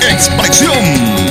de expresión.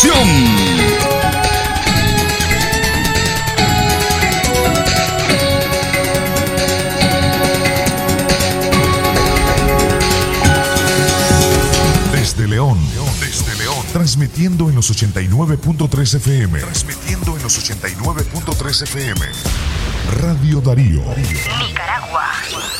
Expresión. Desde León, desde León, transmitiendo en los 89.3 FM, transmitiendo en los 89.3 FM. Radio Darío. Nicaragua.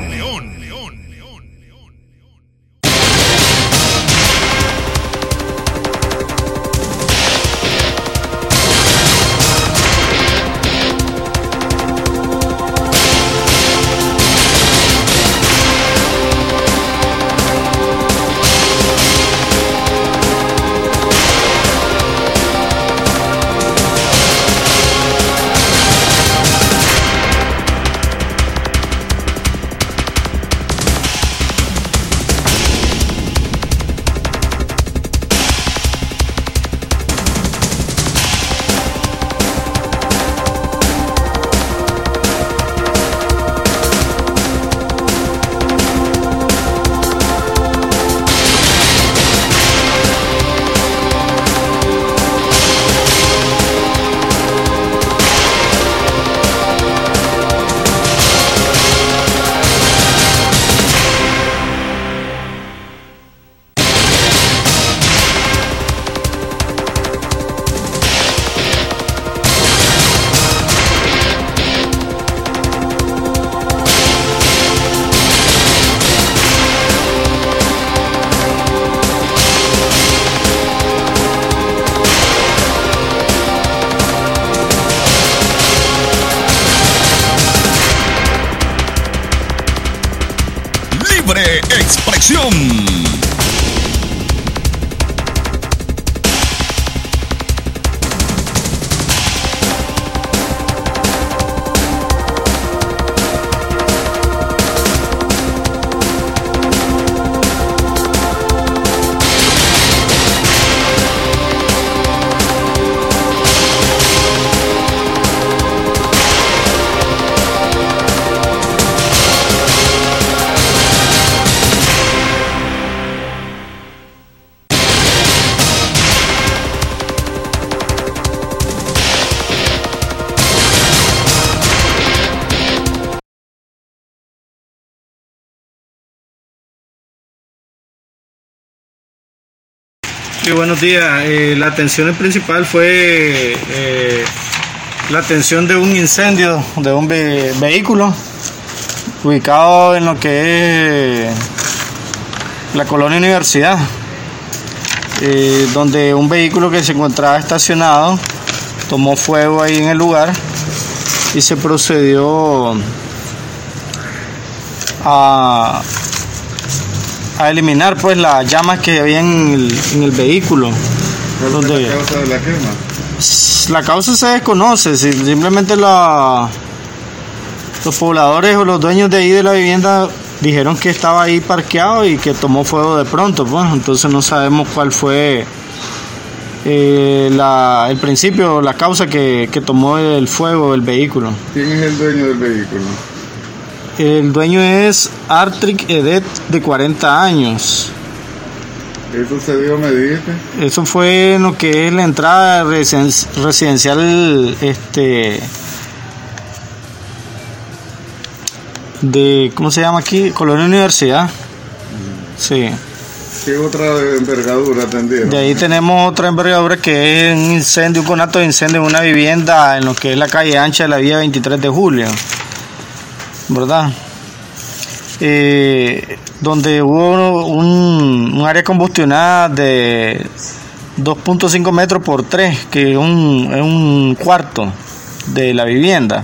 Buenos días. Eh, la atención principal fue eh, la atención de un incendio de un ve- vehículo ubicado en lo que es la colonia Universidad, eh, donde un vehículo que se encontraba estacionado tomó fuego ahí en el lugar y se procedió a a eliminar pues las llamas que había en el, en el vehículo. Donde- la causa de la quema? la causa se desconoce, si- simplemente la, los pobladores o los dueños de ahí de la vivienda dijeron que estaba ahí parqueado y que tomó fuego de pronto, pues entonces no sabemos cuál fue eh, la- el principio, la causa que, que tomó el fuego del vehículo. ¿Quién es el dueño del vehículo? El dueño es Artric Edet de 40 años. ¿Eso se dio, me dijiste? Eso fue en lo que es la entrada residencial este de ¿cómo se llama aquí? Colonia Universidad. Sí. ¿Qué otra envergadura tendría? De ahí tenemos otra envergadura que es un incendio, un conato de incendio en una vivienda en lo que es la calle ancha de la vía 23 de julio. ¿Verdad? Eh, donde hubo un, área combustionada de 2.5 metros por 3, que es un, es un cuarto de la vivienda.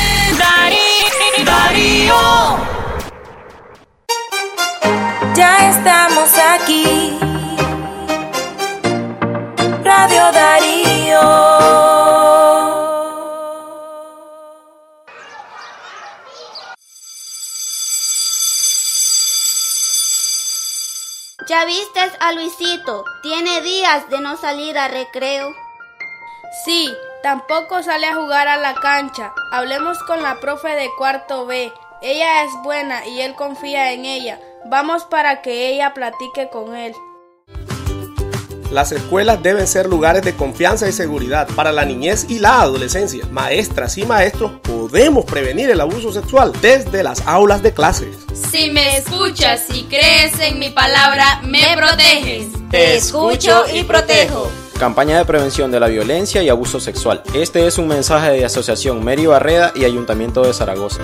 Ya estamos aquí. Radio Darío. ¿Ya viste a Luisito? Tiene días de no salir a recreo. Sí, Tampoco sale a jugar a la cancha. Hablemos con la profe de cuarto B. Ella es buena y él confía en ella. Vamos para que ella platique con él. Las escuelas deben ser lugares de confianza y seguridad para la niñez y la adolescencia. Maestras y maestros podemos prevenir el abuso sexual desde las aulas de clases. Si me escuchas y crees en mi palabra, me proteges. Te escucho y protejo. Campaña de prevención de la violencia y abuso sexual. Este es un mensaje de Asociación Meri Barreda y Ayuntamiento de Zaragoza.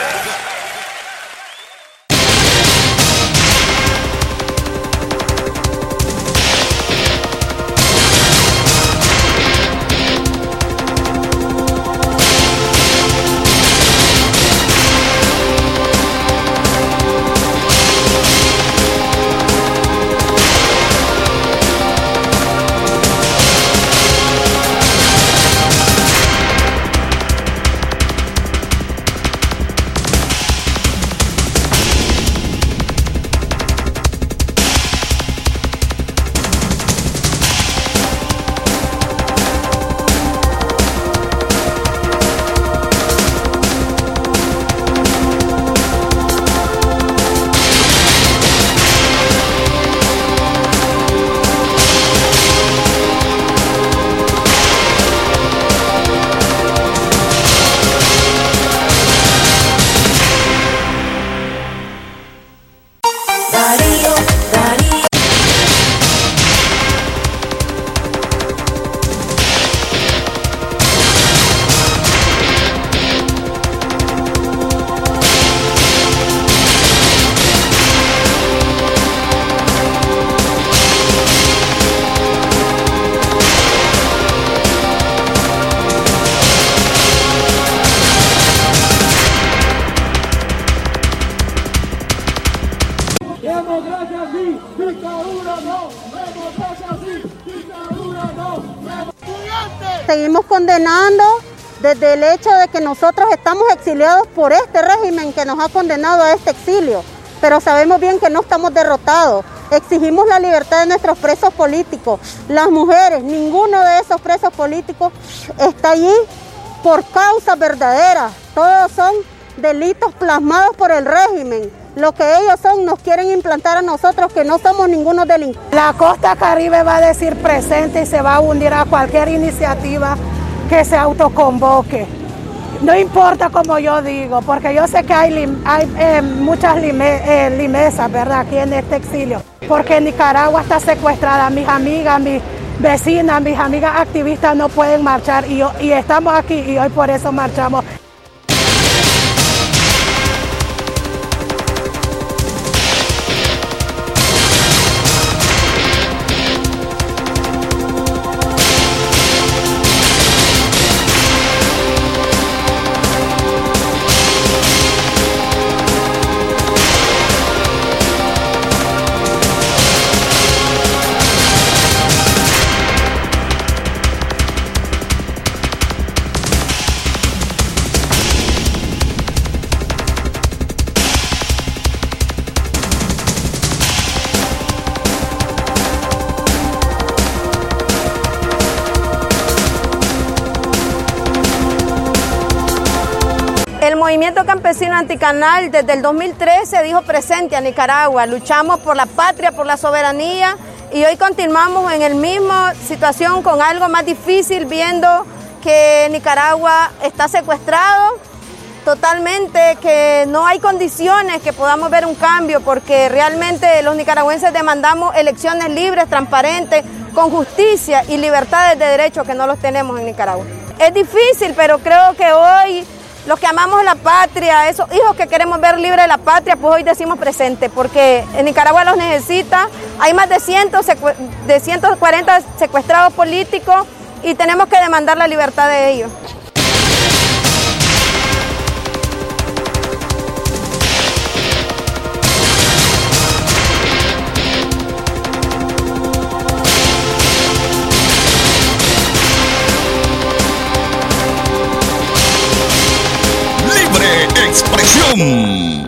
Desde el hecho de que nosotros estamos exiliados por este régimen que nos ha condenado a este exilio, pero sabemos bien que no estamos derrotados. Exigimos la libertad de nuestros presos políticos, las mujeres, ninguno de esos presos políticos está allí por causa verdadera. Todos son delitos plasmados por el régimen. Lo que ellos son nos quieren implantar a nosotros que no somos ninguno delincuentes. La costa caribe va a decir presente y se va a hundir a cualquier iniciativa que se autoconvoque. No importa como yo digo, porque yo sé que hay, hay eh, muchas lime, eh, limesas, ¿verdad?, aquí en este exilio. Porque Nicaragua está secuestrada, mis amigas, mis vecinas, mis amigas activistas no pueden marchar y, y estamos aquí y hoy por eso marchamos. Campesino anticanal desde el 2013 dijo presente a Nicaragua. Luchamos por la patria, por la soberanía y hoy continuamos en el mismo situación con algo más difícil viendo que Nicaragua está secuestrado totalmente, que no hay condiciones que podamos ver un cambio porque realmente los nicaragüenses demandamos elecciones libres, transparentes, con justicia y libertades de derecho que no los tenemos en Nicaragua. Es difícil, pero creo que hoy los que amamos la patria, esos hijos que queremos ver libre de la patria, pues hoy decimos presente, porque en Nicaragua los necesita. Hay más de, 100, de 140 secuestrados políticos y tenemos que demandar la libertad de ellos. Expresión.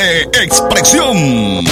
Expresión.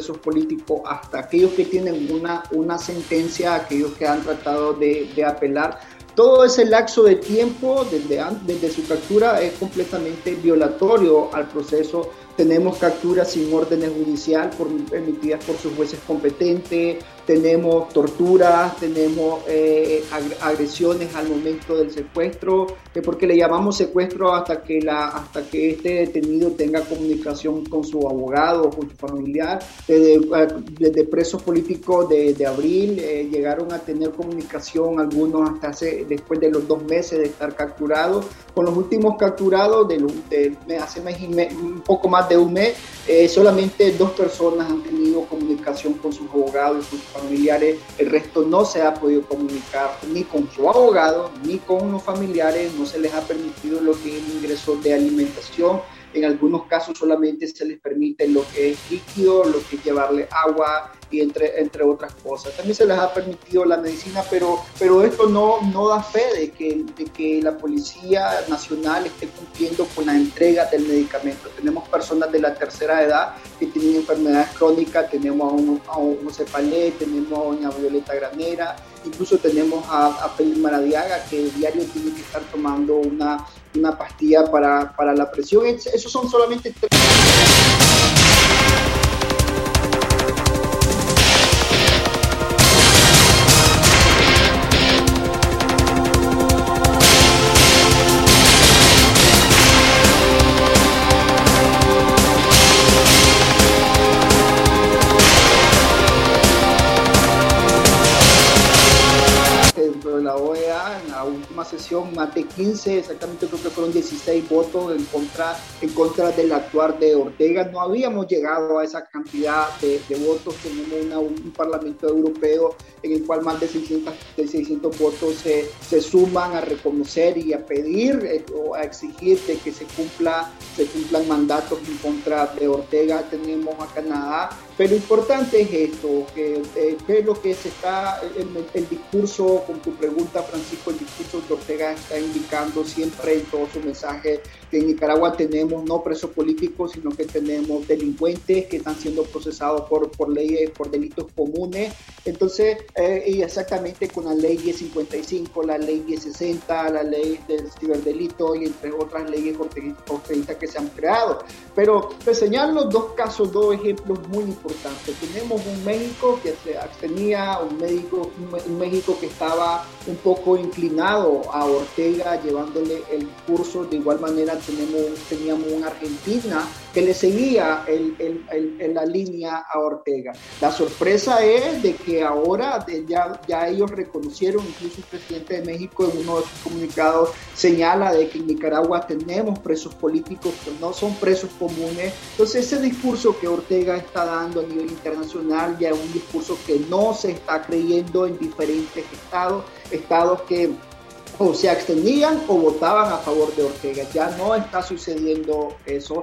Presos políticos hasta aquellos que tienen una, una sentencia, aquellos que han tratado de, apelar, todo ese lapso de tiempo desde, desde su captura es completamente violatorio al proceso tenemos capturas sin órdenes judicial por, emitidas por sus jueces competentes, tenemos torturas, tenemos eh, agresiones al momento del secuestro, porque le llamamos secuestro hasta que, la, hasta que este detenido tenga comunicación con su abogado o con su familiar. Desde, eh, presos políticos de, de abril eh, llegaron a tener comunicación algunos hasta hace, después de los dos meses de estar capturados. Con los últimos capturados de, de hace mes y un poco más eh, solamente dos personas han tenido comunicación con sus abogados y sus familiares, el resto no se ha podido comunicar ni con su abogado ni con los familiares, no se les ha permitido lo que es ingreso de alimentación, en algunos casos solamente se les permite lo que es líquido, lo que es llevarle agua, y entre, entre otras cosas. También se les ha permitido la medicina, pero, pero esto no, no da fe de que, de que la Policía Nacional esté cumpliendo con la entrega del medicamento. Tenemos personas de la tercera edad que tienen enfermedades crónicas, tenemos a un, a un Cepalé, tenemos a doña Violeta Granera, incluso tenemos a, a Maradiaga que diario tiene que estar tomando una, una pastilla para, para la presión. Esos son solamente tres. Sesión más de 15, exactamente creo que fueron 16 votos en contra, en contra del actuar de Ortega. No habíamos llegado a esa cantidad de, votos. Tenemos un Parlamento Europeo en el cual más de 600, de 600 votos se, se suman a reconocer y a pedir eh, o a exigir de que se, cumpla, se cumplan mandatos en contra de Ortega. Tenemos a Canadá pero importante es esto, que, eh, es lo que se está, el, discurso, con tu pregunta Francisco, el discurso que Ortega está indicando siempre en todo su mensaje, en Nicaragua tenemos no presos políticos, sino que tenemos delincuentes que están siendo procesados por, por leyes, por delitos comunes. Entonces, eh, y exactamente con la ley 1055, la ley 1060, la ley del ciberdelito y entre otras leyes orteguistas que se han creado. Pero reseñar los dos casos, dos ejemplos muy importantes tenemos un México que se abstenía, un, médico, un México que estaba un poco inclinado a Ortega llevándole el curso. De igual manera tenemos, teníamos una Argentina que le seguía en la línea a Ortega. La sorpresa es de que ahora ya, ya ellos reconocieron, incluso el presidente de México en uno de sus comunicados señala de que en Nicaragua tenemos presos políticos que no son presos comunes. Entonces ese discurso que Ortega está dando a nivel internacional ya es un discurso que no se está creyendo en diferentes estados, estados que o se abstenían o votaban a favor de Ortega. Ya no está sucediendo eso.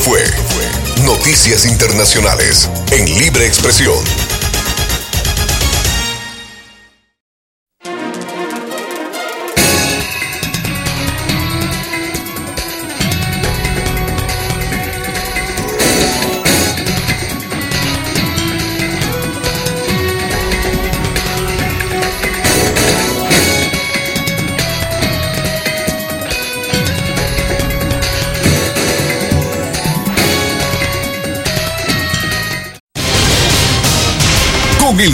Fue Noticias Internacionales en Libre Expresión.